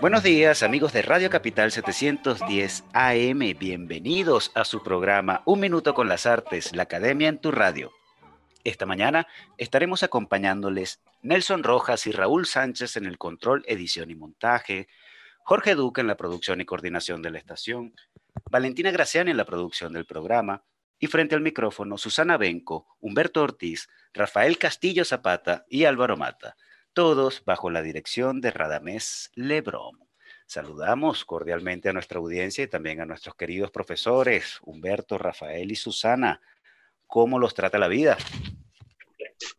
Buenos días amigos de Radio Capital 710 AM, bienvenidos a su programa Un Minuto con las Artes, la Academia en tu radio. Esta mañana estaremos acompañándoles Nelson Rojas y Raúl Sánchez en el control, edición y montaje, Jorge Duque en la producción y coordinación de la estación, Valentina Graciani en la producción del programa, y frente al micrófono Susana Benco, Humberto Ortiz, Rafael Castillo Zapata y Álvaro Mata todos bajo la dirección de Radamés Lebrón. Saludamos cordialmente a nuestra audiencia y también a nuestros queridos profesores, Humberto, Rafael y Susana. ¿Cómo los trata la vida?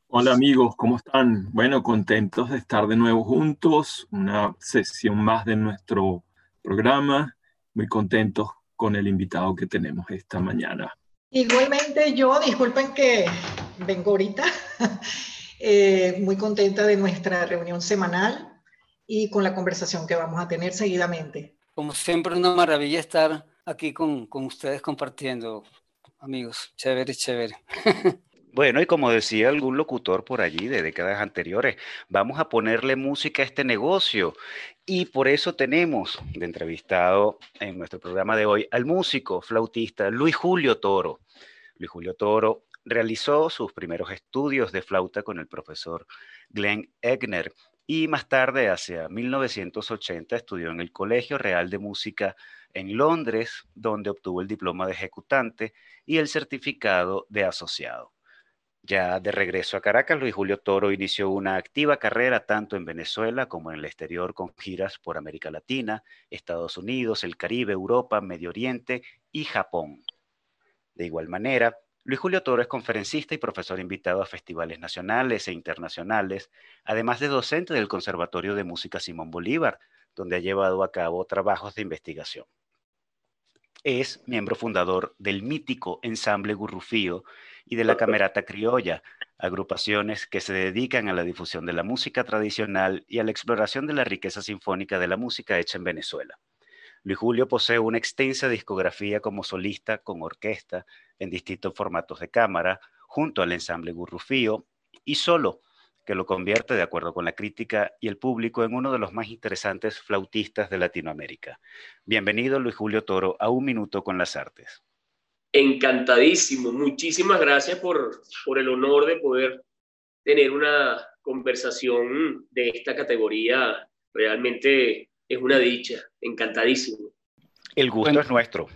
Hola amigos, ¿cómo están? Bueno, contentos de estar de nuevo juntos, una sesión más de nuestro programa, muy contentos con el invitado que tenemos esta mañana. Igualmente yo, disculpen que vengo ahorita, Eh, muy contenta de nuestra reunión semanal y con la conversación que vamos a tener seguidamente. Como siempre, una maravilla estar aquí con, con ustedes compartiendo, amigos. Chévere, chévere. Bueno, y como decía algún locutor por allí de décadas anteriores, vamos a ponerle música a este negocio. Y por eso tenemos de entrevistado en nuestro programa de hoy al músico, flautista Luis Julio Toro. Luis Julio Toro Realizó sus primeros estudios de flauta con el profesor Glenn Egner y más tarde, hacia 1980, estudió en el Colegio Real de Música en Londres, donde obtuvo el diploma de ejecutante y el certificado de asociado. Ya de regreso a Caracas, Luis Julio Toro inició una activa carrera tanto en Venezuela como en el exterior con giras por América Latina, Estados Unidos, el Caribe, Europa, Medio Oriente y Japón. De igual manera, Luis Julio Toro es conferencista y profesor invitado a festivales nacionales e internacionales, además de docente del Conservatorio de Música Simón Bolívar, donde ha llevado a cabo trabajos de investigación. Es miembro fundador del mítico Ensamble Gurrufío y de la Camerata Criolla, agrupaciones que se dedican a la difusión de la música tradicional y a la exploración de la riqueza sinfónica de la música hecha en Venezuela. Luis Julio posee una extensa discografía como solista con orquesta en distintos formatos de cámara, junto al ensamble Gurrufío y solo, que lo convierte, de acuerdo con la crítica y el público, en uno de los más interesantes flautistas de Latinoamérica. Bienvenido, Luis Julio Toro, a Un Minuto con las Artes. Encantadísimo. Muchísimas gracias por, por el honor de poder tener una conversación de esta categoría realmente es una dicha, encantadísimo. El gusto es nuestro.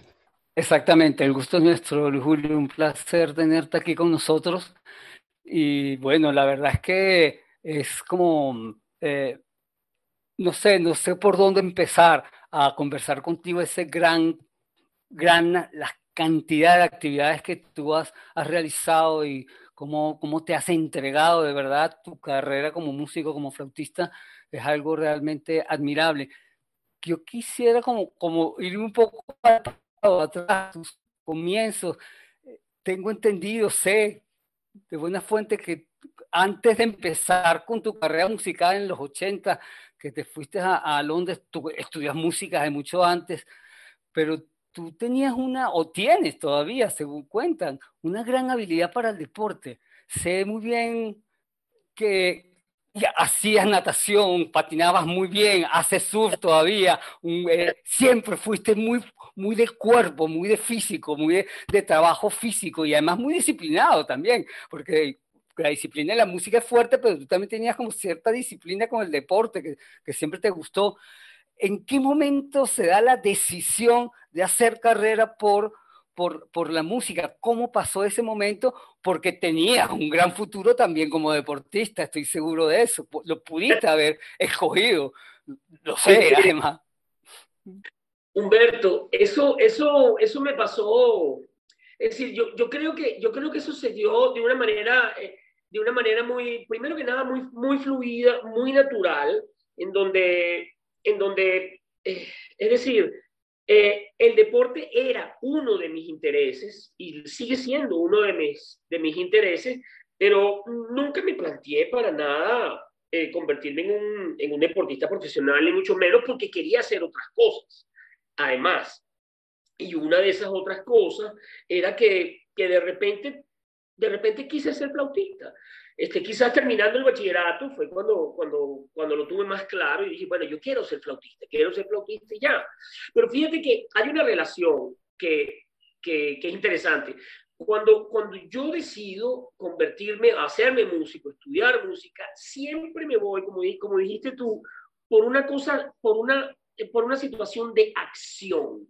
Exactamente, el gusto es nuestro, Julio, un placer tenerte aquí con nosotros. Y bueno, la verdad es que es como, eh, no sé, no sé por dónde empezar a conversar contigo ese gran, gran, la cantidad de actividades que tú has, realizado y cómo, cómo te has entregado de verdad tu carrera como músico, como flautista, es algo realmente admirable yo quisiera como, como ir un poco atrás, tus comienzos. Tengo entendido, sé de buena fuente que antes de empezar con tu carrera musical en los 80, que te fuiste a, Londres, tú estudias música de mucho antes, pero tú tenías una, o tienes todavía, según cuentan, una gran habilidad para el deporte. Sé muy bien que, hacías natación, patinabas muy bien, haces surf todavía, eh, siempre fuiste muy, muy de cuerpo, muy de físico, muy de, trabajo físico y además muy disciplinado también, porque la disciplina de la música es fuerte, pero tú también tenías como cierta disciplina con el deporte que, que siempre te gustó. ¿En qué momento se da la decisión de hacer carrera por por, por la música. ¿Cómo pasó ese momento? Porque tenías un gran futuro también como deportista, estoy seguro de eso. Lo pudiste haber escogido, lo sé, además. Humberto, eso, eso, eso me pasó. Es decir, yo, yo, creo que, yo creo que sucedió de una manera, eh, de una manera muy, primero que nada, muy, muy fluida, muy natural, en donde, en donde eh, es decir, Eh, el deporte era uno de mis intereses y sigue siendo uno de mis, de mis intereses, pero nunca me planteé para nada convertirme en un, en un deportista profesional, ni mucho menos porque quería hacer otras cosas. Además, y una de esas otras cosas era que, que de repente, de repente quise ser flautista. Este, quizás terminando el bachillerato fue cuando, cuando, cuando lo tuve más claro y dije, bueno, yo quiero ser flautista, quiero ser flautista y ya. Pero fíjate que hay una relación que, que, que es interesante. Cuando, cuando yo decido convertirme, hacerme músico, estudiar música, siempre me voy, como, como dijiste tú, por una cosa, por una, por una situación de acción.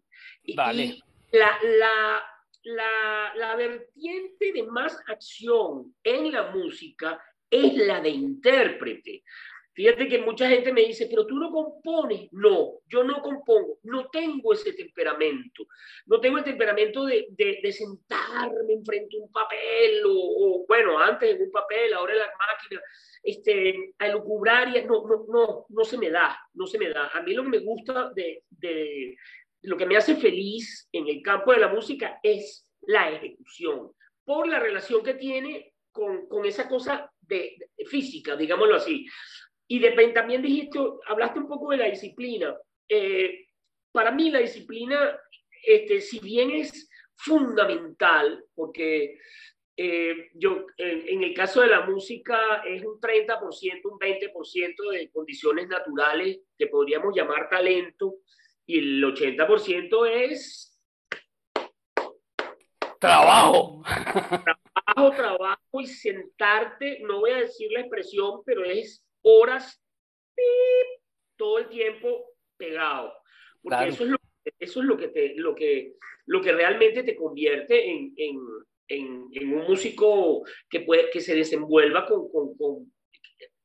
Vale. Y la, la, la, la vertiente de más acción en la música es la de intérprete. Fíjate que mucha gente me dice, pero tú no compones. No, yo no compongo, no tengo ese temperamento. No tengo el temperamento de, de, sentarme enfrente a un papel o, bueno, antes en un papel, ahora en la máquina, este, a lucubrar y no, no, no, no se me da, no se me da. A mí lo que me gusta de, de lo que me hace feliz en el campo de la música es la ejecución, por la relación que tiene con, con esa cosa de, física, digámoslo así. Y de, también dijiste, hablaste un poco de la disciplina. Eh, para mí la disciplina, este, si bien es fundamental, porque eh, yo, en, en, el caso de la música es un 30%, un 20% de condiciones naturales que podríamos llamar talento, y el 80% es trabajo. Trabajo, trabajo y sentarte, no voy a decir la expresión, pero es horas ¡pip! todo el tiempo pegado. Porque claro. eso, es lo, eso es lo que, te, lo, que, lo que realmente te convierte en, en, en, en un músico que, puede, que se desenvuelva con, con, con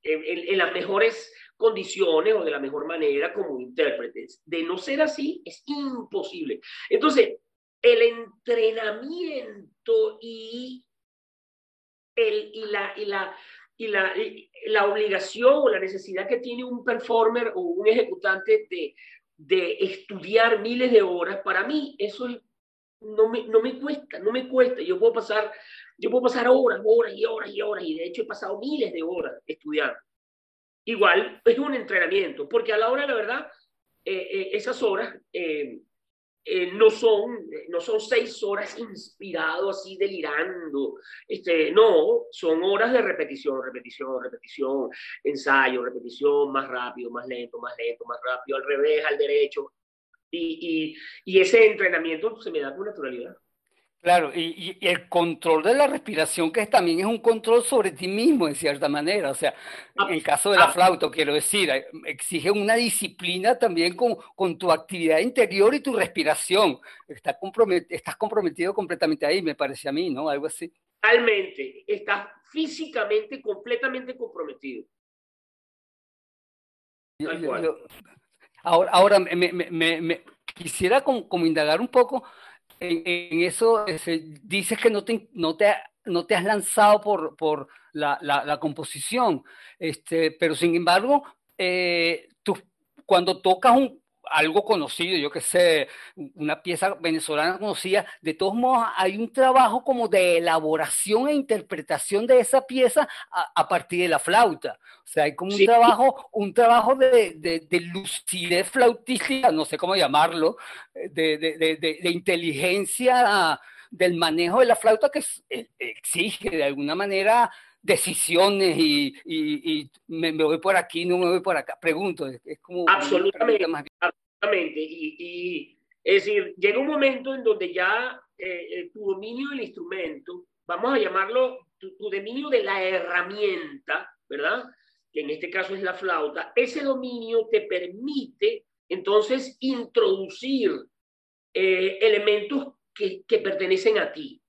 en, en, las mejores condiciones o de la mejor manera como intérpretes. De no ser así, es imposible. Entonces, el entrenamiento y, el, y, la, y, la, y, la, la obligación o la necesidad que tiene un performer o un ejecutante de, de estudiar miles de horas, para mí eso no me, no me cuesta, no me cuesta. Yo puedo pasar, yo puedo pasar horas, horas y horas y horas, y de hecho he pasado miles de horas estudiando igual es un entrenamiento, porque a la hora, la verdad, eh, eh, esas horas eh, eh, no, son, no son seis horas inspirado así delirando, este, no, son horas de repetición, repetición, repetición, ensayo, repetición, más rápido, más lento, más lento, más rápido, al revés, al derecho, y, y, y ese entrenamiento se me da con naturalidad. Claro, y, y, el control de la respiración, que también es un control sobre ti mismo, en cierta manera. O sea, en el caso de la flauta, quiero decir, eh, exige una disciplina también con, con tu actividad interior y tu respiración. Estás, compromet estás comprometido completamente ahí, me parece a mí, ¿no? Algo así. Totalmente. Estás físicamente completamente comprometido. Yo, yo, ahora, ahora me, me, me, me quisiera como, como indagar un poco en, eso ese, dices que no te, no te, no te has lanzado por, por la, la, la composición, este, pero sin embargo, eh, tú, cuando tocas un, algo conocido, yo que sé, una pieza venezolana conocida, de todos modos hay un trabajo como de elaboración e interpretación de esa pieza a, a partir de la flauta. O sea, hay como un sí. trabajo, un trabajo de, de, de, lucidez flautística, no sé cómo llamarlo, de, de inteligencia del manejo de la flauta que eh, exige de alguna manera decisiones y, y, y me, me, voy por aquí, no me voy por acá. Pregunto, es, es como... Absolutamente, absolutamente. Y, y, es decir, llega un momento en donde ya eh, eh, tu dominio del instrumento, vamos a llamarlo tu, tu, dominio de la herramienta, ¿verdad? Que en este caso es la flauta, ese dominio te permite entonces introducir eh, elementos que, que, pertenecen a ti,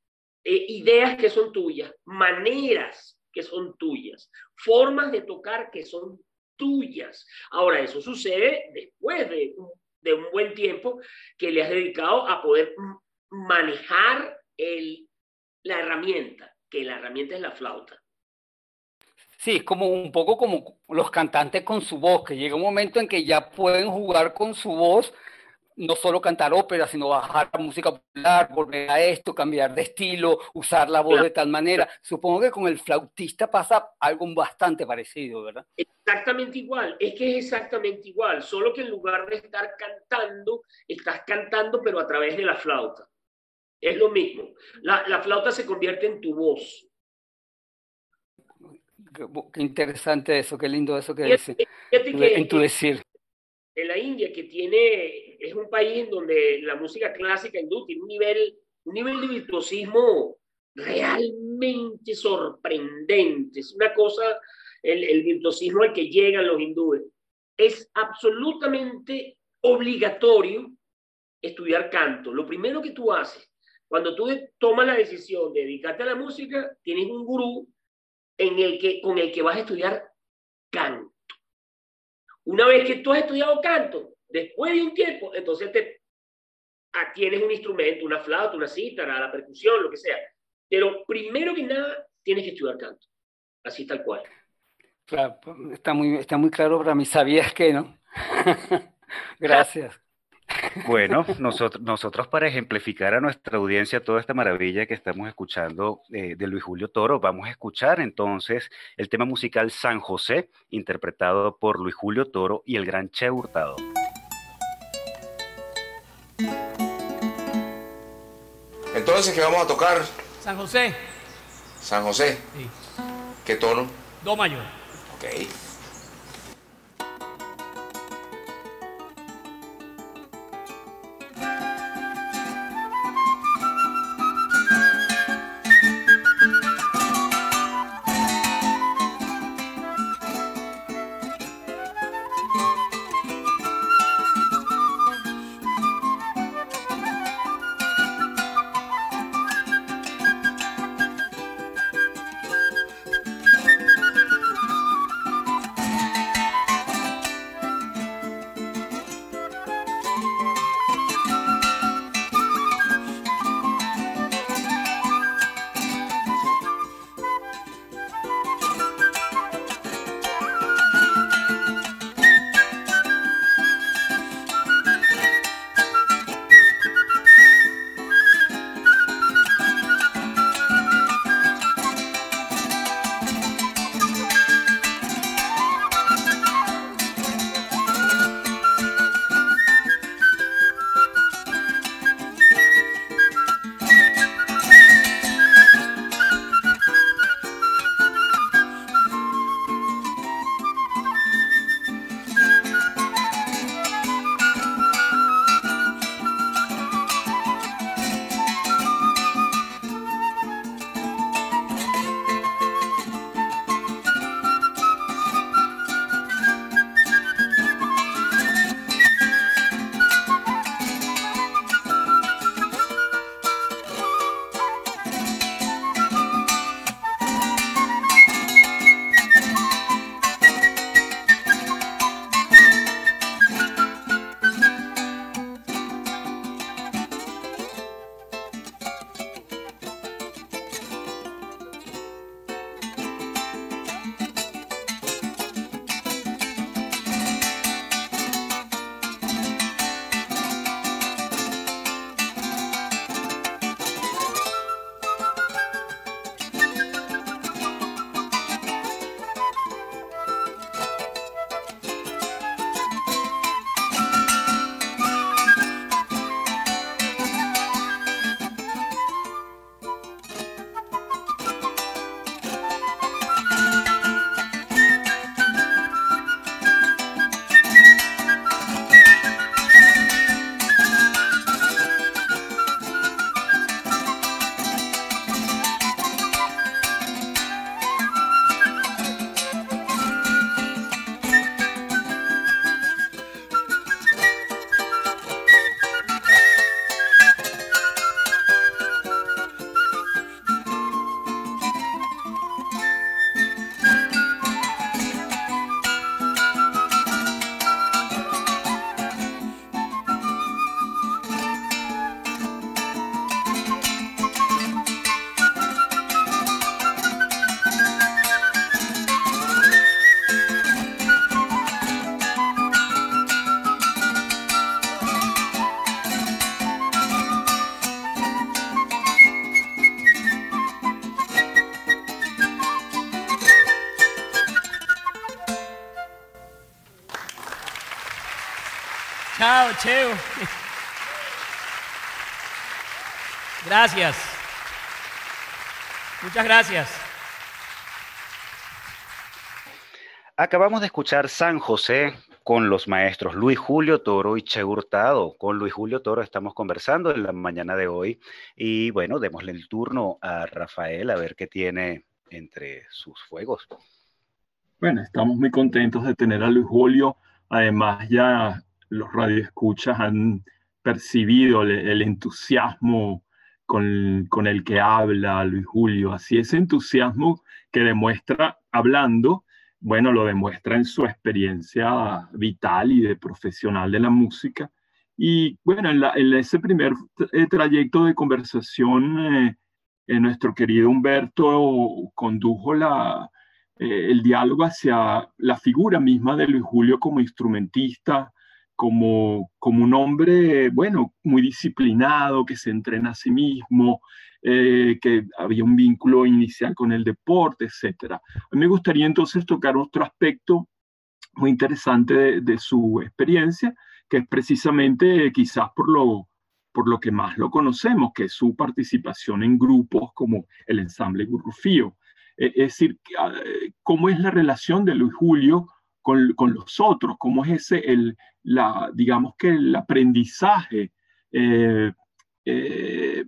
eh, ideas que son tuyas, maneras que son tuyas, formas de tocar que son tuyas. Ahora, eso sucede después de un, de un buen tiempo que le has dedicado a poder manejar el, la herramienta, que la herramienta es la flauta. Sí, es como un poco como los cantantes con su voz, que llega un momento en que ya pueden jugar con su voz no solo cantar ópera, sino bajar música popular, volver a esto, cambiar de estilo, usar la voz de tal manera. Supongo que con el flautista pasa algo bastante parecido, ¿verdad? Exactamente igual, es que es exactamente igual, solo que en lugar de estar cantando, estás cantando pero a través de la flauta. Es lo mismo. La, la flauta se convierte en tu voz. Qué, interesante eso, qué lindo eso que dice. en tu decir. En la India, que tiene, es un país en donde la música clásica hindú tiene un nivel, un nivel de virtuosismo realmente sorprendente. Es una cosa, el, el virtuosismo al que llegan los hindúes. Es absolutamente obligatorio estudiar canto. Lo primero que tú haces, cuando tú tomas la decisión de dedicarte a la música, tienes un gurú en el que, con el que vas a estudiar canto. Una vez que tú has estudiado canto, después de un tiempo, entonces te tienes un instrumento, una flauta, una cítara, la percusión, lo que sea. Pero primero que nada, tienes que estudiar canto. Así tal cual. Claro, está muy, está muy claro para mí. ¿Sabías que no? Gracias. Bueno, nosotros, nosotros para ejemplificar a nuestra audiencia toda esta maravilla que estamos escuchando eh, de Luis Julio Toro, vamos a escuchar entonces el tema musical San José, interpretado por Luis Julio Toro y el gran Che Hurtado. Entonces, ¿qué vamos a tocar? San José. San José. Sí. ¿Qué tono? Do mayor. Ok. Chao, Cheo. Gracias. Muchas gracias. Acabamos de escuchar San José con los maestros Luis Julio Toro y Che Hurtado. Con Luis Julio Toro estamos conversando en la mañana de hoy y bueno, démosle el turno a Rafael a ver qué tiene entre sus fuegos. Bueno, estamos muy contentos de tener a Luis Julio. Además, ya los radioescuchas han percibido el, entusiasmo con, con, el que habla Luis Julio. Así ese entusiasmo que demuestra hablando bueno, lo demuestra en su experiencia vital y de profesional de la música. Y bueno, en, ese primer eh, trayecto de conversación, eh, eh, nuestro querido Humberto condujo la, el diálogo hacia la figura misma de Luis Julio como instrumentista, como, como un hombre, bueno, muy disciplinado, que se entrena a sí mismo, eh, que había un vínculo inicial con el deporte, etc. A mí me gustaría entonces tocar otro aspecto muy interesante de, su experiencia, que es precisamente quizás por lo, por lo que más lo conocemos, que es su participación en grupos como el ensamble Gurrufío. E, es decir, ah, cómo es la relación de Luis Julio con, con los otros, cómo es ese, el, la, digamos que el aprendizaje eh, eh,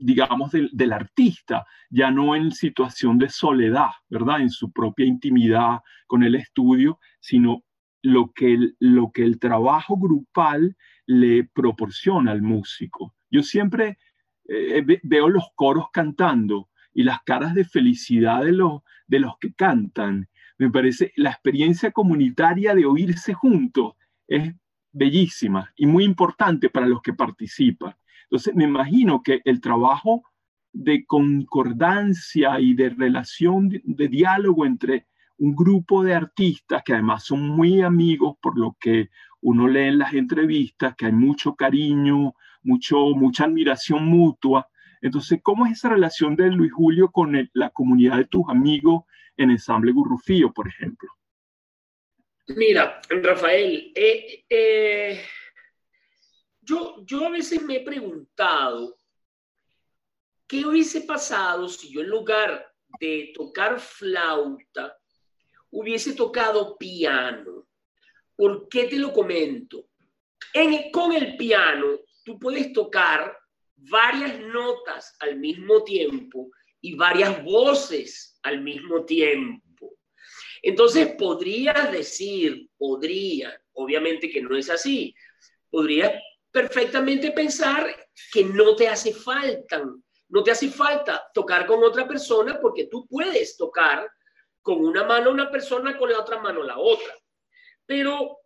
digamos, del, artista, ya no en situación de soledad, ¿verdad? En su propia intimidad con el estudio, sino lo que el, lo que el trabajo grupal le proporciona al músico. Yo siempre eh, veo los coros cantando y las caras de felicidad de los, de los que cantan. Me parece la experiencia comunitaria de oírse juntos es bellísima y muy importante para los que participan. Entonces, me imagino que el trabajo de concordancia y de relación, de, diálogo entre un grupo de artistas que además son muy amigos por lo que uno lee en las entrevistas, que hay mucho cariño, mucho, mucha admiración mutua. Entonces, ¿cómo es esa relación de Luis Julio con la comunidad de tus amigos en Ensamble Gurrufío, por ejemplo? Mira, Rafael, eh, eh yo, yo a veces me he preguntado, ¿qué hubiese pasado si yo en lugar de tocar flauta hubiese tocado piano? ¿Por qué te lo comento? En, con el piano tú puedes tocar varias notas al mismo tiempo y varias voces al mismo tiempo. Entonces podrías decir, podría, obviamente que no es así, podrías perfectamente pensar que no te hace falta, no te hace falta tocar con otra persona porque tú puedes tocar con una mano una persona, con la otra mano la otra. Pero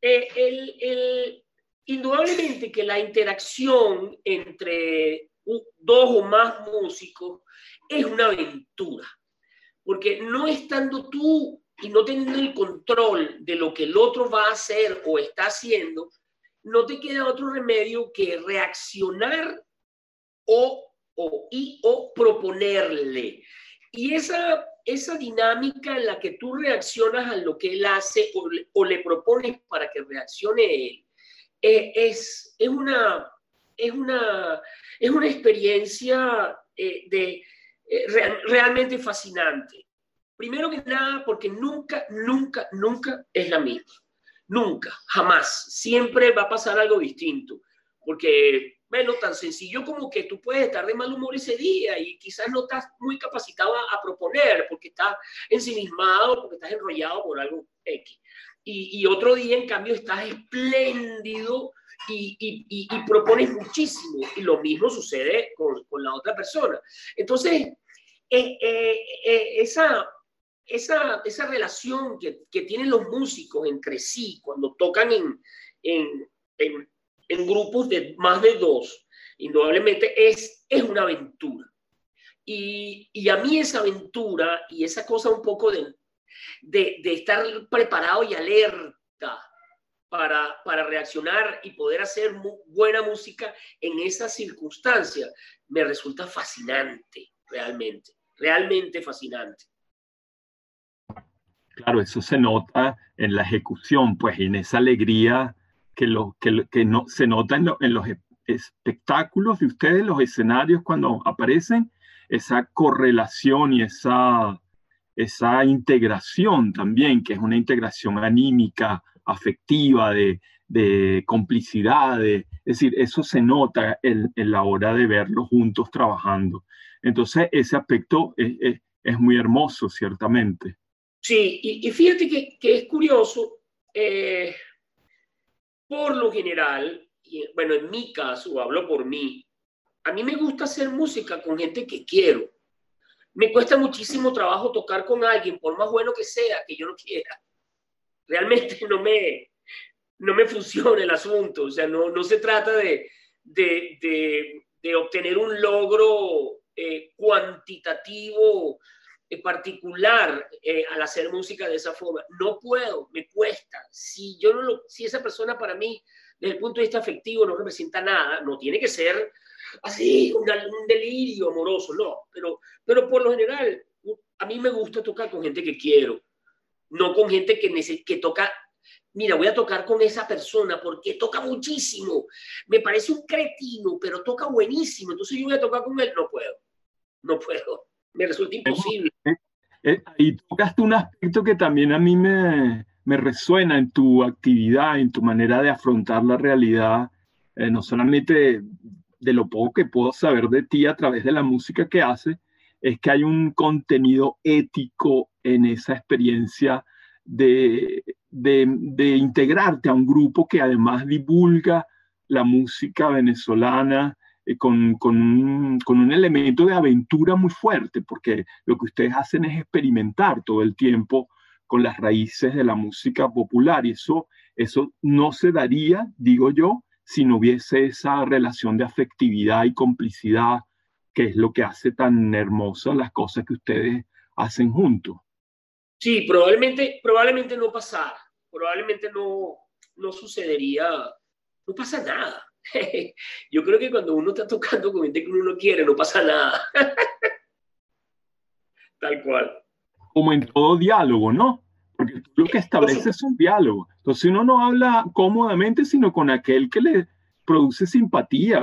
eh, el, indudablemente que la interacción entre dos o más músicos es una aventura, porque no estando tú y no teniendo el control de lo que el otro va a hacer o está haciendo, no te queda otro remedio que reaccionar o, o, y, o proponerle. Y esa, esa dinámica en la que tú reaccionas a lo que él hace o, le propones para que reaccione él, eh, es, es, una, es, una, es una experiencia eh, de, eh, realmente fascinante. Primero que nada, porque nunca, nunca, nunca es la misma. Nunca, jamás. Siempre va a pasar algo distinto. Porque, bueno, tan sencillo como que tú puedes estar de mal humor ese día y quizás no estás muy capacitado a, proponer porque estás ensimismado, porque estás enrollado por algo X. Y, otro día, en cambio, estás espléndido y, propones muchísimo. Y lo mismo sucede con, la otra persona. Entonces, eh, eh, eh, esa, esa, esa relación que, que, tienen los músicos entre sí cuando tocan en, en, en, grupos de más de dos, indudablemente es, es una aventura. Y, y, a mí esa aventura y esa cosa un poco de, de, de estar preparado y alerta para, para, reaccionar y poder hacer buena música en esas circunstancias me resulta fascinante, realmente, realmente fascinante. Claro, eso se nota en la ejecución, pues en esa alegría que, lo, que, que no, se nota en, en los espectáculos de ustedes, los escenarios cuando aparecen, esa correlación y esa, esa integración también, que es una integración anímica, afectiva, de, de complicidad, de, es decir, eso se nota en, en, la hora de verlos juntos trabajando. Entonces, ese aspecto es, muy hermoso, ciertamente. Sí, y, fíjate que, es curioso, eh, por lo general, y bueno, en mi caso, hablo por mí, a mí me gusta hacer música con gente que quiero. Me cuesta muchísimo trabajo tocar con alguien, por más bueno que sea, que yo no quiera. Realmente no me, no me funciona el asunto. O sea, no, no se trata de, de, de, obtener un logro cuantitativo eh, particular eh, al hacer música de esa forma. No puedo, me cuesta. Si, yo no lo, si esa persona para mí, desde el punto de vista afectivo, no representa nada, no tiene que ser así, un, un delirio amoroso, no. Pero, pero por lo general, a mí me gusta tocar con gente que quiero, no con gente que, que toca mira, voy a tocar con esa persona porque toca muchísimo, me parece un cretino, pero toca buenísimo, entonces yo voy a tocar con él, no puedo, no puedo, me resulta imposible. Eh, eh, y tocaste un aspecto que también a mí me, me, resuena en tu actividad, en tu manera de afrontar la realidad, eh, no solamente de, de lo poco que puedo saber de ti a través de la música que haces, es que hay un contenido ético en esa experiencia de, de, de, integrarte a un grupo que además divulga la música venezolana eh, con, con, un, con, un, elemento de aventura muy fuerte, porque lo que ustedes hacen es experimentar todo el tiempo con las raíces de la música popular y eso, eso no se daría, digo yo, si no hubiese esa relación de afectividad y complicidad, que es lo que hace tan hermosas las cosas que ustedes hacen juntos. Sí, probablemente, probablemente no pasara, probablemente no, no sucedería, no pasa nada. Yo creo que cuando uno está tocando con gente que uno no quiere, no pasa nada. Tal cual. Como en todo diálogo, ¿no? Porque tú lo que estableces es un diálogo. Entonces uno no habla cómodamente, sino con aquel que le produce simpatía.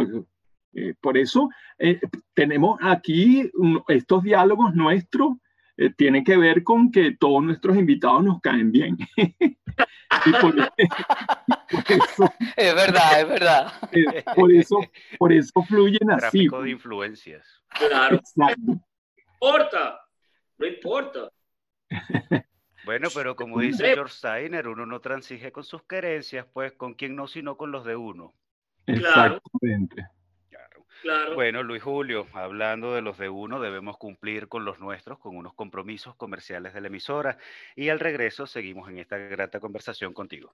Eh, por eso eh, tenemos aquí un, estos diálogos nuestros eh, tiene que ver con que todos nuestros invitados nos caen bien. por, por eso, es verdad, es verdad. Por eso, por eso fluyen así. Tráfico de influencias. Claro. Exacto. No importa, no importa. Bueno, pero como dice George Steiner, uno no transige con sus querencias, pues con quién no, sino con los de uno. Exactamente. Claro. Bueno, Luis Julio, hablando de los de uno, debemos cumplir con los nuestros, con unos compromisos comerciales de la emisora. Y al regreso seguimos en esta grata conversación contigo.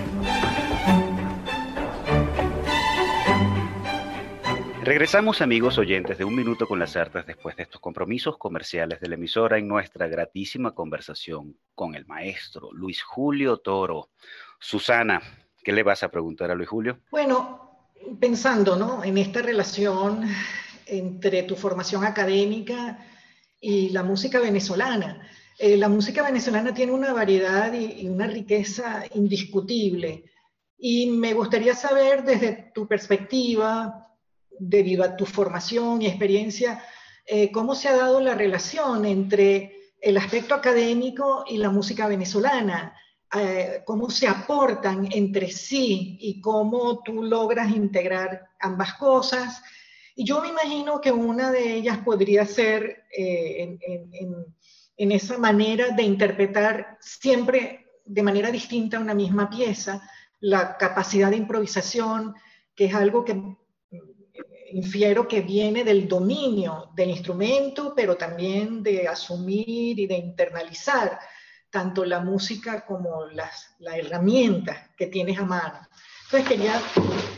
Regresamos amigos oyentes de Un Minuto con las Artes después de estos compromisos comerciales de la emisora en nuestra gratísima conversación con el maestro Luis Julio Toro. Susana, ¿qué le vas a preguntar a Luis Julio? Bueno, pensando ¿no? en esta relación entre tu formación académica y la música venezolana. Eh, la música venezolana tiene una variedad y, y una riqueza indiscutible. Y me gustaría saber desde tu perspectiva, debido a tu formación y experiencia, eh, cómo se ha dado la relación entre el aspecto académico y la música venezolana, eh, cómo se aportan entre sí y cómo tú logras integrar ambas cosas. Y yo me imagino que una de ellas podría ser eh, en, en, en esa manera de interpretar siempre de manera distinta una misma pieza, la capacidad de improvisación, que es algo que infiero que viene del dominio del instrumento, pero también de asumir y de internalizar tanto la música como las, la herramienta que tienes a mano. Entonces quería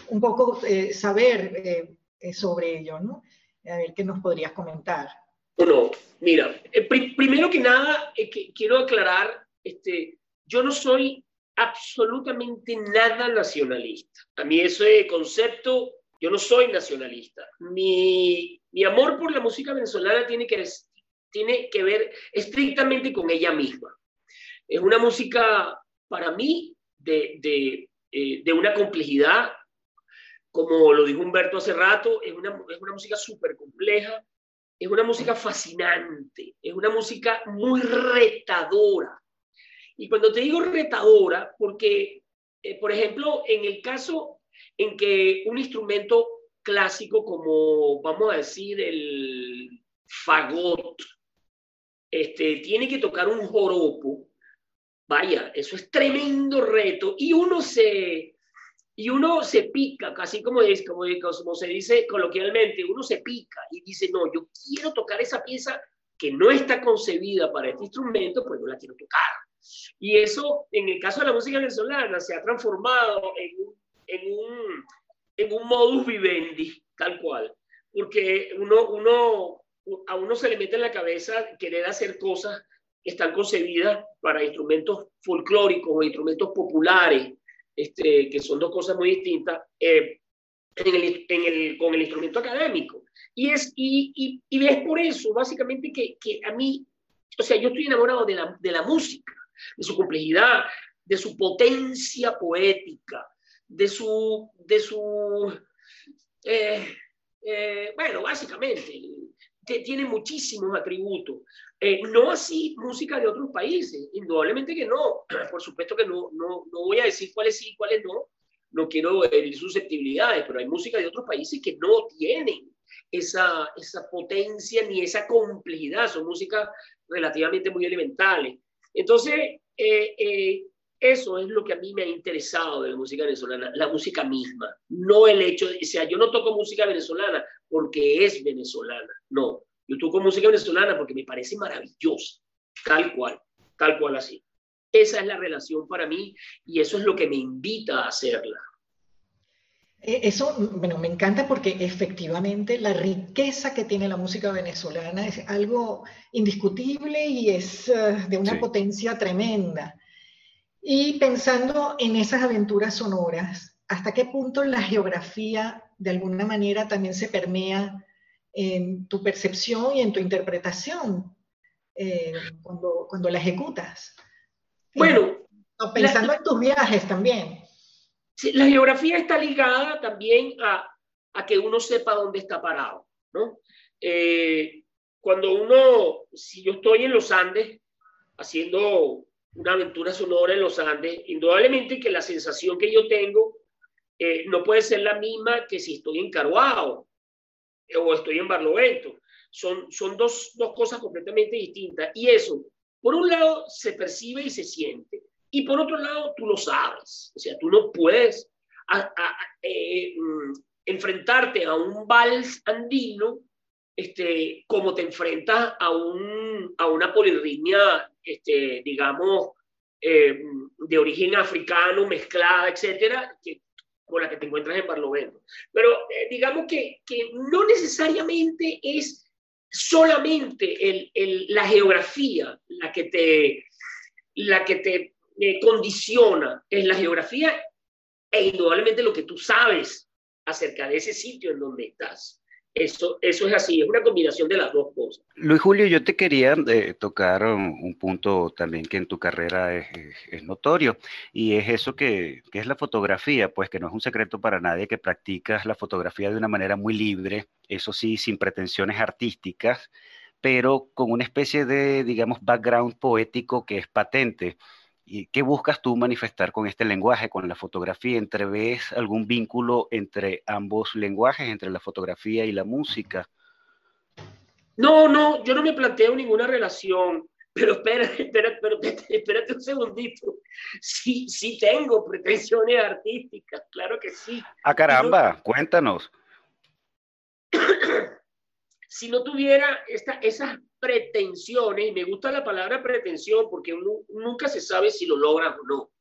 un poco eh, saber eh, sobre ello, ¿no? A ver qué nos podrías comentar. Bueno, mira, eh, pr primero que nada, que quiero aclarar, este, yo no soy absolutamente nada nacionalista. A mí ese concepto, yo no soy nacionalista. Mi, mi amor por la música venezolana tiene que, tiene que ver estrictamente con ella misma. Es una música, para mí, de, de, eh, de una complejidad, como lo dijo Humberto hace rato, es una, es una música súper compleja, es una música fascinante, es una música muy retadora. Y cuando te digo retadora, porque, eh, por ejemplo, en el caso en que un instrumento clásico como, vamos a decir, el fagot, este, tiene que tocar un joropo, vaya, eso es tremendo reto y uno se, y uno se pica, casi como, es, como, como se dice coloquialmente, uno se pica y dice, no, yo quiero tocar esa pieza que no está concebida para este instrumento, pues no la quiero tocar. Y eso, en el caso de la música venezolana, se ha transformado en un, en un, en un modus vivendi, tal cual. Porque uno, uno, a uno se le mete en la cabeza querer hacer cosas que están concebidas para instrumentos folclóricos o instrumentos populares, este, que son dos cosas muy distintas, eh, en el, en el, con el instrumento académico. Y es, y, y, y es por eso, básicamente, que, que, a mí, o sea, yo estoy enamorado de la, de la música, de su complejidad, de su potencia poética, de su, de su eh, eh, bueno, básicamente, tiene muchísimos atributos. Eh, no así música de otros países, indudablemente que no. Por supuesto que no, no, no voy a decir cuáles sí y cuáles no. No quiero herir susceptibilidades, pero hay música de otros países que no tienen esa, esa potencia ni esa complejidad. Son músicas relativamente muy elementales. Entonces, eh, eh, eso es lo que a mí me ha interesado de la música venezolana, la música misma, no el hecho de, o sea, yo no toco música venezolana porque es venezolana, no, yo toco música venezolana porque me parece maravillosa, tal cual, tal cual así. Esa es la relación para mí y eso es lo que me invita a hacerla. Eh, eso, bueno, me encanta porque efectivamente la riqueza que tiene la música venezolana es algo indiscutible y es uh, de una sí. potencia tremenda. Y pensando en esas aventuras sonoras, ¿hasta qué punto la geografía de alguna manera también se permea en tu percepción y en tu interpretación eh, cuando, cuando la ejecutas? Bueno, pensando la, en tus viajes también. Sí, la geografía está ligada también a, a, que uno sepa dónde está parado, ¿no? Eh, cuando uno, si yo estoy en los Andes haciendo una aventura sonora en los Andes, indudablemente que la sensación que yo tengo eh, no puede ser la misma que si estoy en Caruao o estoy en Barlovento. Son, son dos, dos cosas completamente distintas. Y eso, por un lado, se percibe y se siente. Y por otro lado, tú lo sabes. O sea, tú no puedes a, a, eh, enfrentarte a un vals andino este, como te enfrentas a, un, a una polirritmia, este, digamos, eh, de origen africano, mezclada, etcétera, con la que te encuentras en Barlovento. Pero eh, digamos que, no necesariamente es solamente la geografía la que te, la que te eh, condiciona, es la geografía e indudablemente lo que tú sabes acerca de ese sitio en donde estás. Eso, eso es así, es una combinación de las dos cosas. Luis Julio, yo te quería eh, tocar un, un, punto también que en tu carrera es, es, es notorio, y es eso que, que, es la fotografía, pues que no es un secreto para nadie que practicas la fotografía de una manera muy libre, eso sí, sin pretensiones artísticas, pero con una especie de, digamos, background poético que es patente. ¿Y qué buscas tú manifestar con este lenguaje, con la fotografía? ¿Entreves algún vínculo entre ambos lenguajes, entre la fotografía y la música? No, no, yo no me planteo ninguna relación, pero espera, espera, pero espérate un segundito. Sí, sí tengo pretensiones artísticas, claro que sí. Ah, caramba, cuéntanos. Si no tuviera esta, esas pretensiones, y me gusta la palabra pretensión porque uno, nunca se sabe si lo logras o no,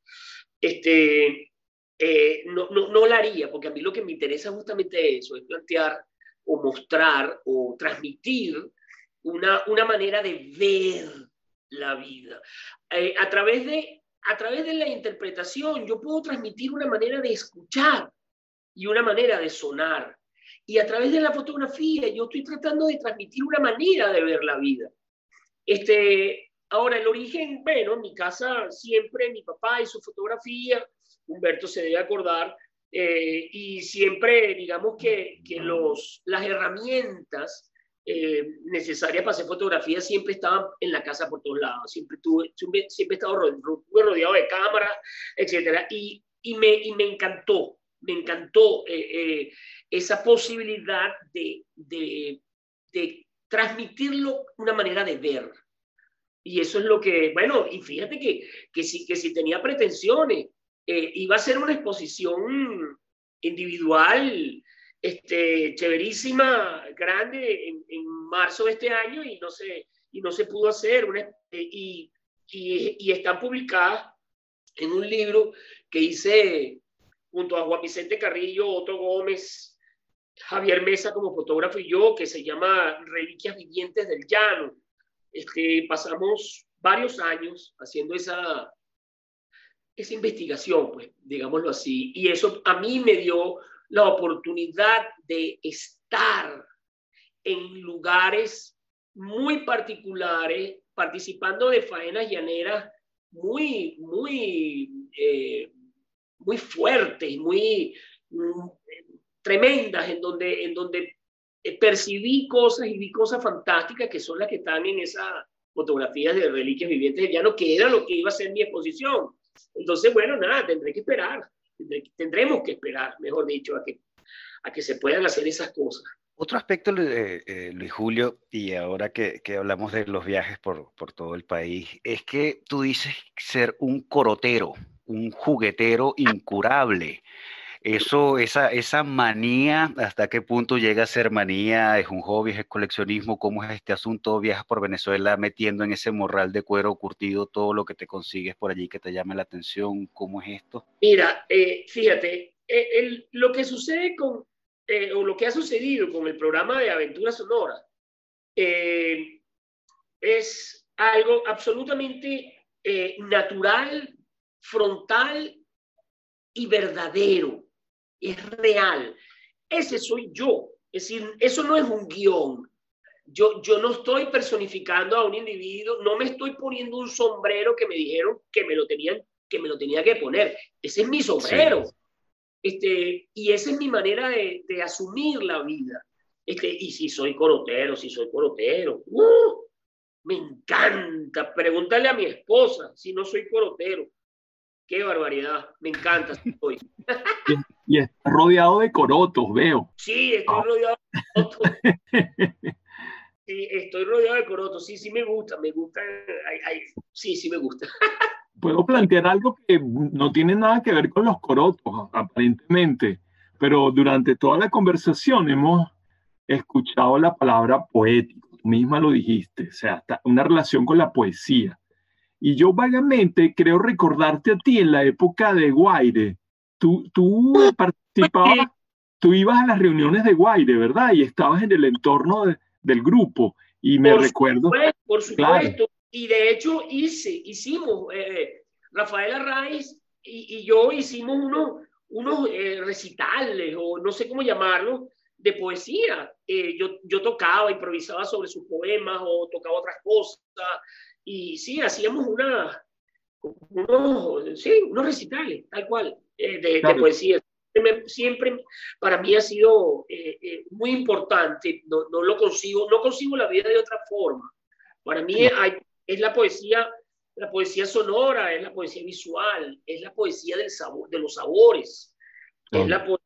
este, eh, no, no, no la haría, porque a mí lo que me interesa justamente eso, es plantear o mostrar o transmitir una, una manera de ver la vida. Eh, a través de a través de la interpretación yo puedo transmitir una manera de escuchar y una manera de sonar. Y a través de la fotografía yo estoy tratando de transmitir una manera de ver la vida. Este, ahora, el origen, bueno, en mi casa siempre mi papá y su fotografía, Humberto se debe acordar, eh, y siempre, digamos que, que los, las herramientas eh, necesarias para hacer fotografía siempre estaban en la casa por todos lados. Siempre, tuve, siempre, he estado rodeado de cámaras, etc. Y, y, me, y me encantó, me encantó eh, esa posibilidad de, de, de transmitirlo una manera de ver. Y eso es lo que, bueno, y fíjate que, que, si, que si tenía pretensiones, eh, iba a ser una exposición individual, este, chéverísima, grande, en, en, marzo de este año y no se, y no se pudo hacer. Una, y, y, y están publicadas en un libro que hice junto a Juan Vicente Carrillo, Otto Gómez, Javier Mesa como fotógrafo y yo, que se llama Reliquias Vivientes del Llano. Este, pasamos varios años haciendo esa, esa investigación, pues, digámoslo así, y eso a mí me dio la oportunidad de estar en lugares muy particulares, participando de faenas llaneras muy, muy, eh, muy fuertes, muy, tremendas en donde, en donde eh, percibí cosas y vi cosas fantásticas que son las que están en esas fotografías de reliquias vivientes del llano, que era lo que iba a ser mi exposición. Entonces, bueno, nada, tendré que esperar, tendremos que esperar, mejor dicho, a que, a que se puedan hacer esas cosas. Otro aspecto, eh, eh, Luis Julio, y ahora que, que, hablamos de los viajes por, por todo el país, es que tú dices ser un corotero, un juguetero incurable. Eso, esa, esa manía, ¿hasta qué punto llega a ser manía? ¿Es un hobby? ¿Es coleccionismo? ¿Cómo es este asunto? ¿Viajas por Venezuela metiendo en ese morral de cuero curtido todo lo que te consigues por allí que te llame la atención? ¿Cómo es esto? Mira, eh, fíjate, eh, lo que sucede con, eh, o lo que ha sucedido con el programa de Aventura Sonora, es algo absolutamente natural, frontal y verdadero es real. Ese soy yo. Es decir, eso no es un guion. Yo, yo no estoy personificando a un individuo, no me estoy poniendo un sombrero que me dijeron que me lo, tenían, que, me lo tenía que poner. Ese es mi sombrero. Este, y esa es mi manera de, de, asumir la vida. Este, y si soy corotero, si soy corotero, ¡uh! me encanta. Pregúntale a mi esposa si no soy corotero. Qué barbaridad, me encanta. Estoy. y, está rodeado de corotos, veo. Sí, estoy ah. rodeado de corotos. sí, estoy rodeado de corotos. Sí, sí me gusta, me gusta. Ay, ay, sí, sí me gusta. Puedo plantear algo que no tiene nada que ver con los corotos, aparentemente, pero durante toda la conversación hemos escuchado la palabra poético, tú misma lo dijiste, o sea, una relación con la poesía. Y yo vagamente creo recordarte a ti en la época de Guaire. Tú, tú participabas, tú ibas a las reuniones de Guaire, ¿verdad? Y estabas en el entorno del grupo. Y me recuerdo. Supuesto, por supuesto. Y de hecho hice, hicimos, eh, Rafael Arraiz y, y, yo hicimos unos, unos eh, recitales, o no sé cómo llamarlo, de poesía. Eh, yo, yo tocaba, improvisaba sobre sus poemas o tocaba otras cosas. Y sí, hacíamos una, unos, sí, unos recitales, tal cual, eh, de, poesía. Siempre, para mí ha sido eh, eh, muy importante, no, no, lo consigo, no consigo la vida de otra forma. Para mí hay, es la poesía, la poesía sonora, es la poesía visual, es la poesía del sabor, de los sabores, es la poesía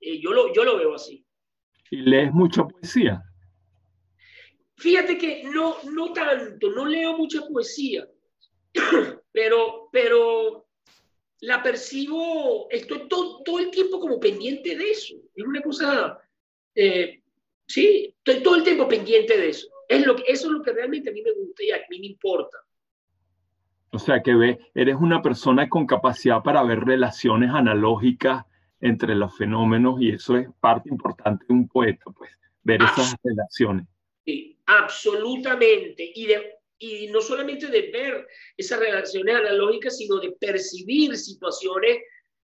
yo, lo, yo lo veo así. ¿Y lees mucha poesía? Fíjate que no, no tanto, no leo mucha poesía, pero, pero la percibo, estoy todo, todo el tiempo como pendiente de eso. Es una cosa, eh, sí, estoy todo el tiempo pendiente de eso. Es lo que, eso es lo que realmente a mí me gusta y a mí me importa. O sea que ve, eres una persona con capacidad para ver relaciones analógicas entre los fenómenos y eso es parte importante de un poeta, pues, ver esas relaciones. Sí, absolutamente. Y, de, y no solamente de ver esas relaciones analógicas, sino de percibir situaciones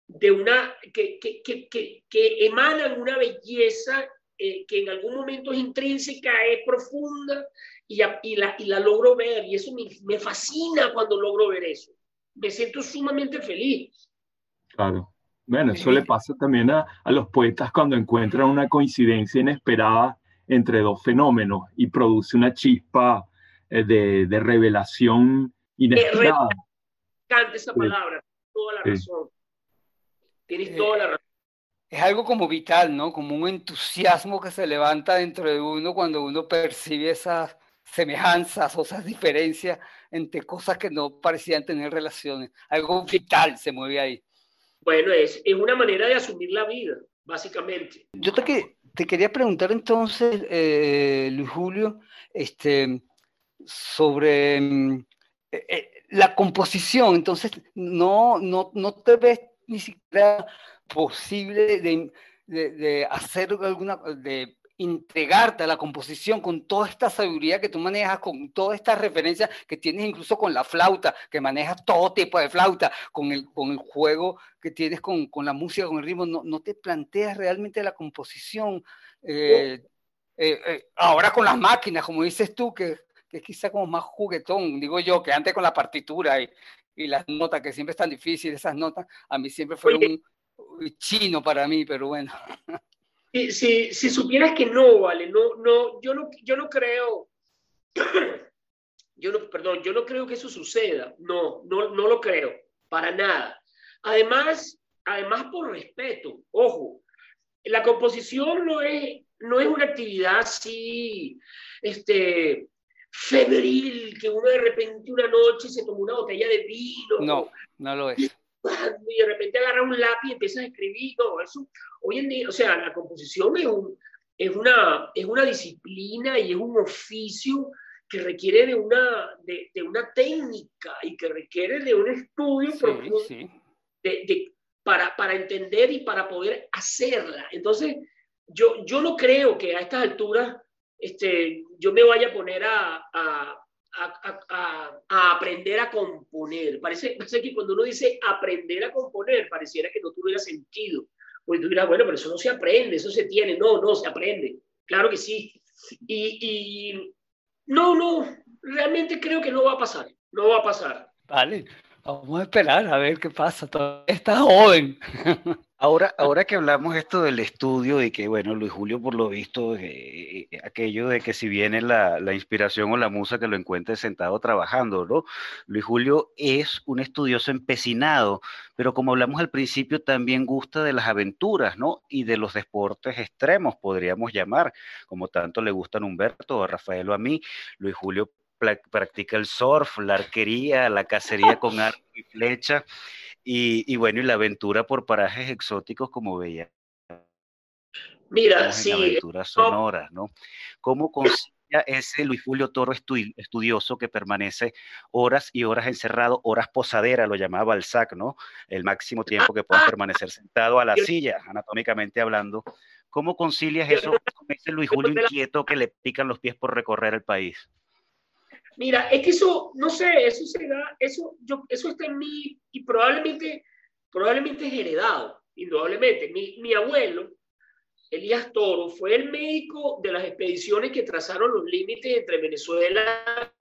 de una, que, que, que, que emanan una belleza eh, que en algún momento es intrínseca, es profunda y, y, la, y la logro ver. Y eso me, me, fascina cuando logro ver eso. Me siento sumamente feliz. Claro. Bueno, eso le pasa también a, a los poetas cuando encuentran una coincidencia inesperada entre dos fenómenos y produce una chispa de, de, revelación inesperada. Cante esa palabra, toda la razón. Tienes eh, toda la razón. Es algo como vital, ¿no? Como un entusiasmo que se levanta dentro de uno cuando uno percibe esas semejanzas o esas diferencias entre cosas que no parecían tener relaciones. Algo vital se mueve ahí. Bueno, es, es una manera de asumir la vida, básicamente. Yo te, que, te quería preguntar entonces, eh, Luis Julio, este, sobre mm, eh, eh, la composición. Entonces, no, no, no te ves ni siquiera posible de, de, de hacer alguna, de entregarte a la composición con toda esta sabiduría que tú manejas, con todas estas referencias que tienes incluso con la flauta, que manejas todo tipo de flauta, con el, con el juego que tienes con, con la música, con el ritmo, no, no, te planteas realmente la composición. Eh, eh, eh, ahora con las máquinas, como dices tú, que, que es quizá como más juguetón, digo yo, que antes con la partitura y, y las notas, que siempre están difíciles, esas notas, a mí siempre fueron un chino para mí, pero bueno. Si, si, si, supieras que no, vale, no, no, yo no, yo no creo, yo no, perdón, yo no creo que eso suceda, no, no, no lo creo, para nada. Además, además por respeto, ojo, la composición no es, no es una actividad así, este, febril, que uno de repente una noche se toma una botella de vino. No, no lo es y de repente agarra un lápiz y empieza a escribir. No, eso, hoy en día, o sea, la composición es, un, es, una, es una disciplina y es un oficio que requiere de una, de, de una técnica y que requiere de un estudio sí, profundo sí. De, de, para, para entender y para poder hacerla. Entonces, yo, yo no creo que a estas alturas este, yo me vaya a poner a, a a, a, aprender a componer. Parece, parece que cuando uno dice aprender a componer, pareciera que no tuviera sentido. Porque tú dirás, bueno, pero eso no se aprende, eso se tiene. No, no, se aprende. Claro que sí. Y, y no, no, realmente creo que no va a pasar. No va a pasar. Vale, vamos a esperar a ver qué pasa. Está joven. Ahora, ahora que hablamos esto del estudio y que, bueno, Luis Julio, por lo visto, eh, eh, aquello de que si viene la, la, inspiración o la musa que lo encuentre sentado trabajando, ¿no? Luis Julio es un estudioso empecinado, pero como hablamos al principio, también gusta de las aventuras, ¿no? Y de los deportes extremos, podríamos llamar, como tanto le gustan a Humberto, a Rafael o a mí. Luis Julio practica el surf, la arquería, la cacería con arco y flecha. Y, y, bueno, y la aventura por parajes exóticos como veía. Mira, sí. Aventuras sonoras, ¿no? ¿Cómo concilia ese Luis Julio Toro estudioso que permanece horas y horas encerrado, horas posadera, lo llamaba Balzac, ¿no? El máximo tiempo que pueda permanecer sentado a la silla, anatómicamente hablando. ¿Cómo concilias eso con ese Luis Julio inquieto que le pican los pies por recorrer el país? Mira, es que eso, no sé, eso se da, eso, yo, eso está en mí y probablemente, probablemente es heredado, indudablemente. Mi, mi abuelo, Elías Toro, fue el médico de las expediciones que trazaron los límites entre Venezuela,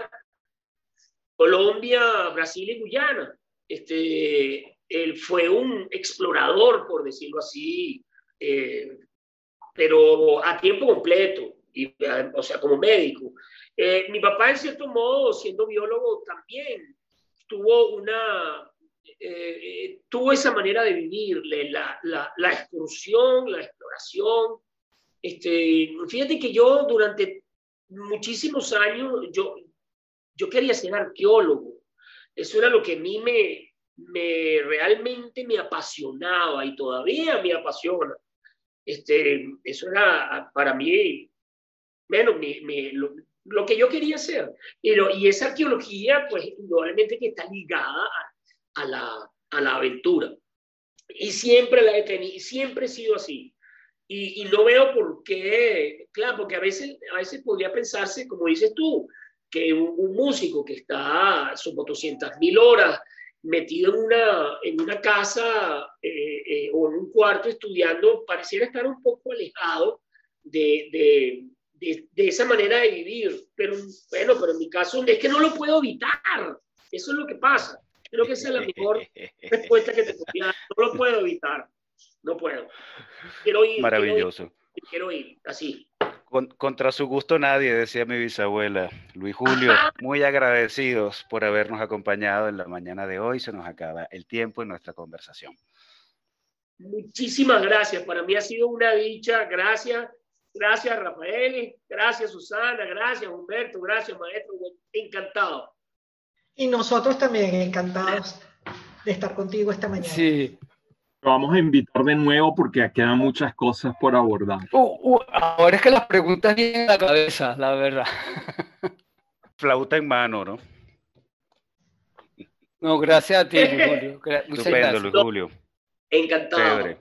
Colombia, Brasil y Guyana. Este, él fue un explorador, por decirlo así, eh, pero a tiempo completo, y, o sea, como médico. Eh, mi papá, en cierto modo, siendo biólogo, también tuvo una, eh, tuvo esa manera de vivir, la, la, la, excursión, la exploración. Este, fíjate que yo durante muchísimos años, yo, yo quería ser arqueólogo. Eso era lo que a mí me, me realmente me apasionaba y todavía me apasiona. Este, eso era para mí, bueno, me, me, lo, lo que yo quería hacer. Pero, y esa arqueología, pues, indudablemente que está ligada a, a, la, a la aventura. Y siempre la he tenido, siempre he sido así. Y, y, no veo por qué, claro, porque a veces, a veces podría pensarse, como dices tú, que un, músico que está, son 200 mil horas metido en una, en una casa eh, eh, o en un cuarto estudiando, pareciera estar un poco alejado de, de, de, esa manera de vivir. Pero bueno, pero en mi caso es que no lo puedo evitar. Eso es lo que pasa. Creo que esa es la mejor respuesta que te podría dar. No lo puedo evitar. No puedo. Quiero ir. Maravilloso. Quiero ir, así. contra su gusto nadie, decía mi bisabuela. Luis Julio, muy agradecidos por habernos acompañado en la mañana de hoy. Se nos acaba el tiempo en nuestra conversación. Muchísimas gracias. Para mí ha sido una dicha. Gracias. Gracias, Rafael. Gracias, Susana. Gracias, Humberto. Gracias, maestro. Encantado. Y nosotros también encantados de estar contigo esta mañana. Sí, vamos a invitar de nuevo porque quedan muchas cosas por abordar. Uh, uh, ahora es que las preguntas vienen a la cabeza, la verdad. Flauta en mano, ¿no? No, gracias a ti, Julio. Estupendo, Luis Julio. Encantado.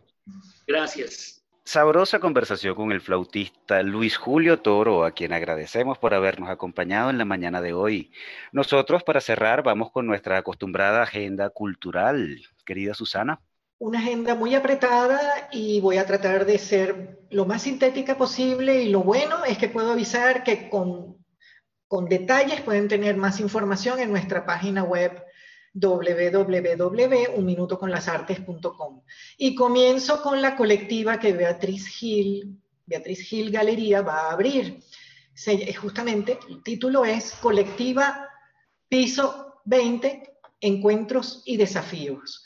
Gracias. Sabrosa conversación con el flautista Luis Julio Toro, a quien agradecemos por habernos acompañado en la mañana de hoy. Nosotros, para cerrar, vamos con nuestra acostumbrada agenda cultural. Querida Susana una agenda muy apretada y voy a tratar de ser lo más sintética posible y lo bueno es que puedo avisar que con, con detalles pueden tener más información en nuestra página web www.unminutoconlasartes.com. Y comienzo con la colectiva que Beatriz Gil, Beatriz Gil Galería va a abrir. Se, justamente el título es Colectiva Piso 20, Encuentros y Desafíos.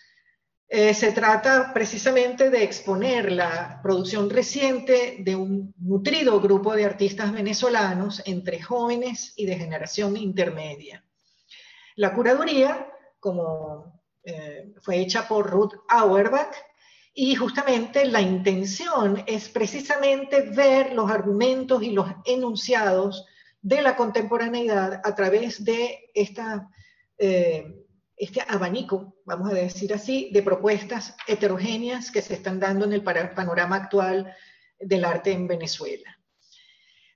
Eh, se trata precisamente de exponer la producción reciente de un nutrido grupo de artistas venezolanos entre jóvenes y de generación intermedia. La curaduría, como eh, fue hecha por Ruth Auerbach, y justamente la intención es precisamente ver los argumentos y los enunciados de la contemporaneidad a través de esta eh, este abanico, vamos a decir así, de propuestas heterogéneas que se están dando en el panorama actual del arte en Venezuela.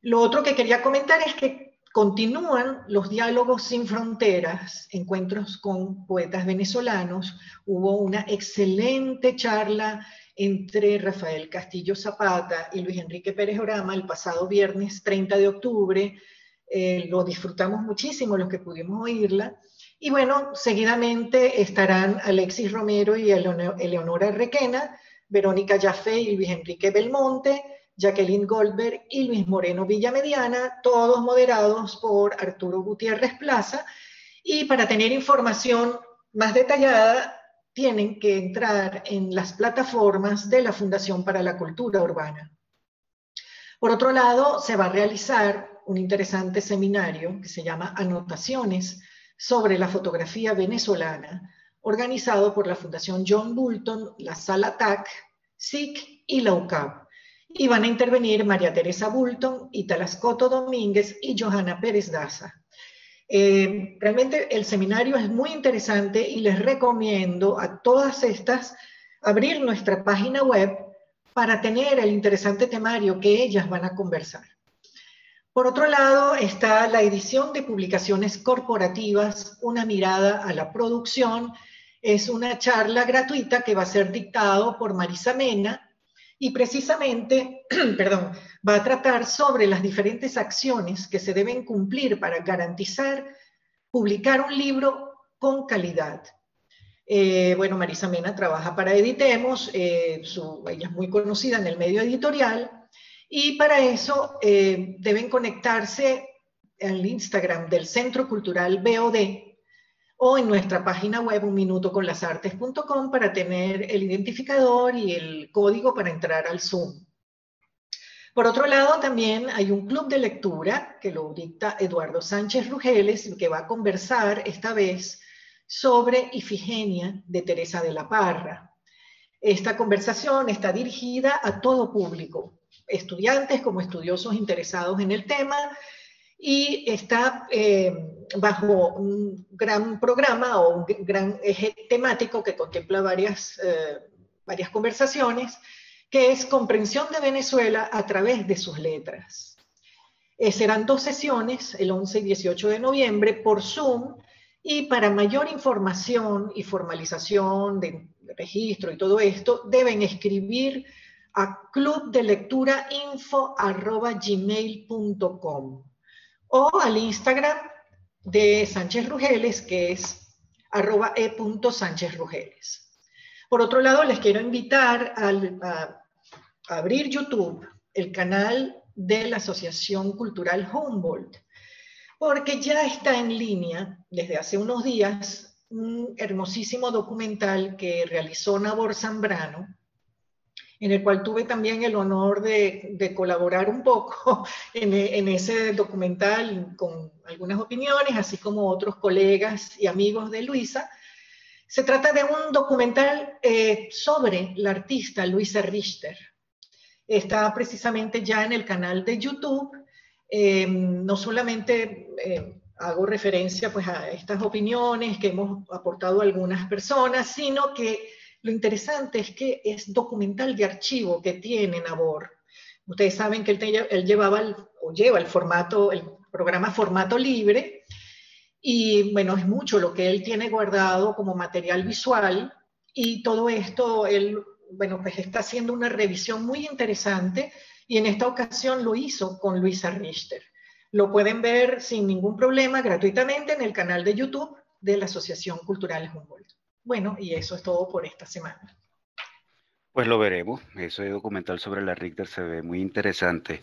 Lo otro que quería comentar es que continúan los diálogos sin fronteras, encuentros con poetas venezolanos. Hubo una excelente charla entre Rafael Castillo Zapata y Luis Enrique Pérez Orama el pasado viernes 30 de octubre. Eh, lo disfrutamos muchísimo los que pudimos oírla. Y bueno, seguidamente estarán Alexis Romero y Eleonora Requena, Verónica Jaffe y Luis Enrique Belmonte, Jacqueline Goldberg y Luis Moreno Villamediana, todos moderados por Arturo Gutiérrez Plaza. Y para tener información más detallada, tienen que entrar en las plataformas de la Fundación para la Cultura Urbana. Por otro lado, se va a realizar un interesante seminario que se llama Anotaciones sobre la fotografía venezolana, organizado por la Fundación John Bolton, la Sala TAC, SIC y la UCAP. Y van a intervenir María Teresa Bulton, Italascoto Domínguez y Johanna Pérez Daza. Eh, realmente el seminario es muy interesante y les recomiendo a todas estas abrir nuestra página web para tener el interesante temario que ellas van a conversar. Por otro lado está la edición de publicaciones corporativas, una mirada a la producción. Es una charla gratuita que va a ser dictado por Marisa Mena y precisamente, perdón, va a tratar sobre las diferentes acciones que se deben cumplir para garantizar publicar un libro con calidad. Eh, bueno, Marisa Mena trabaja para Editemos, eh, ella es muy conocida en el medio editorial y para eso eh, deben conectarse al Instagram del Centro Cultural BOD o en nuestra página web unminutoconlasartes.com para tener el identificador y el código para entrar al Zoom. Por otro lado, también hay un club de lectura que lo dicta Eduardo Sánchez Rugeles, que va a conversar esta vez sobre Ifigenia de Teresa de la Parra. Esta conversación está dirigida a todo público, estudiantes como estudiosos interesados en el tema y está eh, bajo un gran programa o un gran eje temático que contempla varias, eh, varias conversaciones, que es comprensión de Venezuela a través de sus letras. Eh, serán dos sesiones, el 11 y 18 de noviembre, por Zoom. Y para mayor información y formalización de, registro y todo esto, deben escribir a clubdelecturainfo.gmail.com o al Instagram de Sánchez Rugeles, que es arroba e.sánchezrugeles. Por otro lado, les quiero invitar a, abrir YouTube, el canal de la Asociación Cultural Humboldt, porque ya está en línea desde hace unos días un hermosísimo documental que realizó Nabor Zambrano, en el cual tuve también el honor de, colaborar un poco en, ese documental con algunas opiniones, así como otros colegas y amigos de Luisa. Se trata de un documental eh, sobre la artista Luisa Richter. Está precisamente ya en el canal de YouTube. Eh, no solamente eh, hago referencia pues, a estas opiniones que hemos aportado algunas personas, sino que lo interesante es que es documental de archivo que tiene Nabor. Ustedes saben que él, llevaba o lleva el formato, el programa formato libre, y bueno, es mucho lo que él tiene guardado como material visual, y todo esto él, bueno, pues está haciendo una revisión muy interesante, y en esta ocasión lo hizo con Luisa Richter. Lo pueden ver sin ningún problema gratuitamente en el canal de YouTube de la Asociación Cultural Humboldt. Bueno, y eso es todo por esta semana. Pues lo veremos. Ese documental sobre la Richter se ve muy interesante.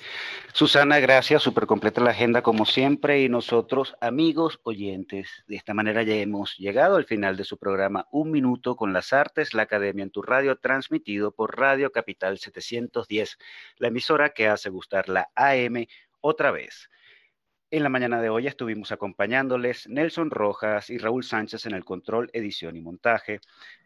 Susana, gracias. Súper completa la agenda como siempre. Y nosotros, amigos oyentes, de esta manera ya hemos llegado al final de su programa Un Minuto con las Artes, la Academia en tu Radio, transmitido por Radio Capital 710, la emisora que hace gustar la AM otra vez. En la mañana de hoy estuvimos acompañándoles Nelson Rojas y Raúl Sánchez en el control, edición y montaje,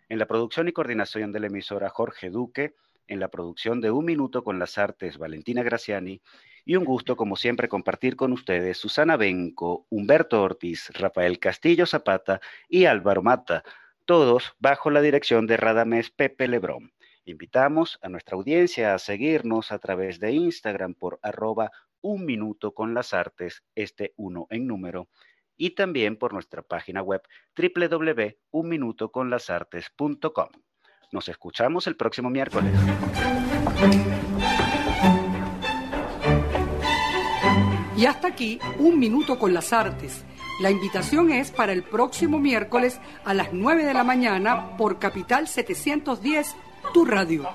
en la producción y coordinación de la emisora Jorge Duque, en la producción de Un Minuto con las Artes Valentina Graciani, y un gusto como siempre compartir con ustedes Susana Benco, Humberto Ortiz, Rafael Castillo Zapata y Álvaro Mata, todos bajo la dirección de Radames Pepe Lebrón. Invitamos a nuestra audiencia a seguirnos a través de Instagram por arroba un minuto con las artes, este uno en número, y también por nuestra página web www.unminutoconlasartes.com. Nos escuchamos el próximo miércoles. Y hasta aquí, Un Minuto con las Artes. La invitación es para el próximo miércoles a las 9 de la mañana por Capital 710, tu radio.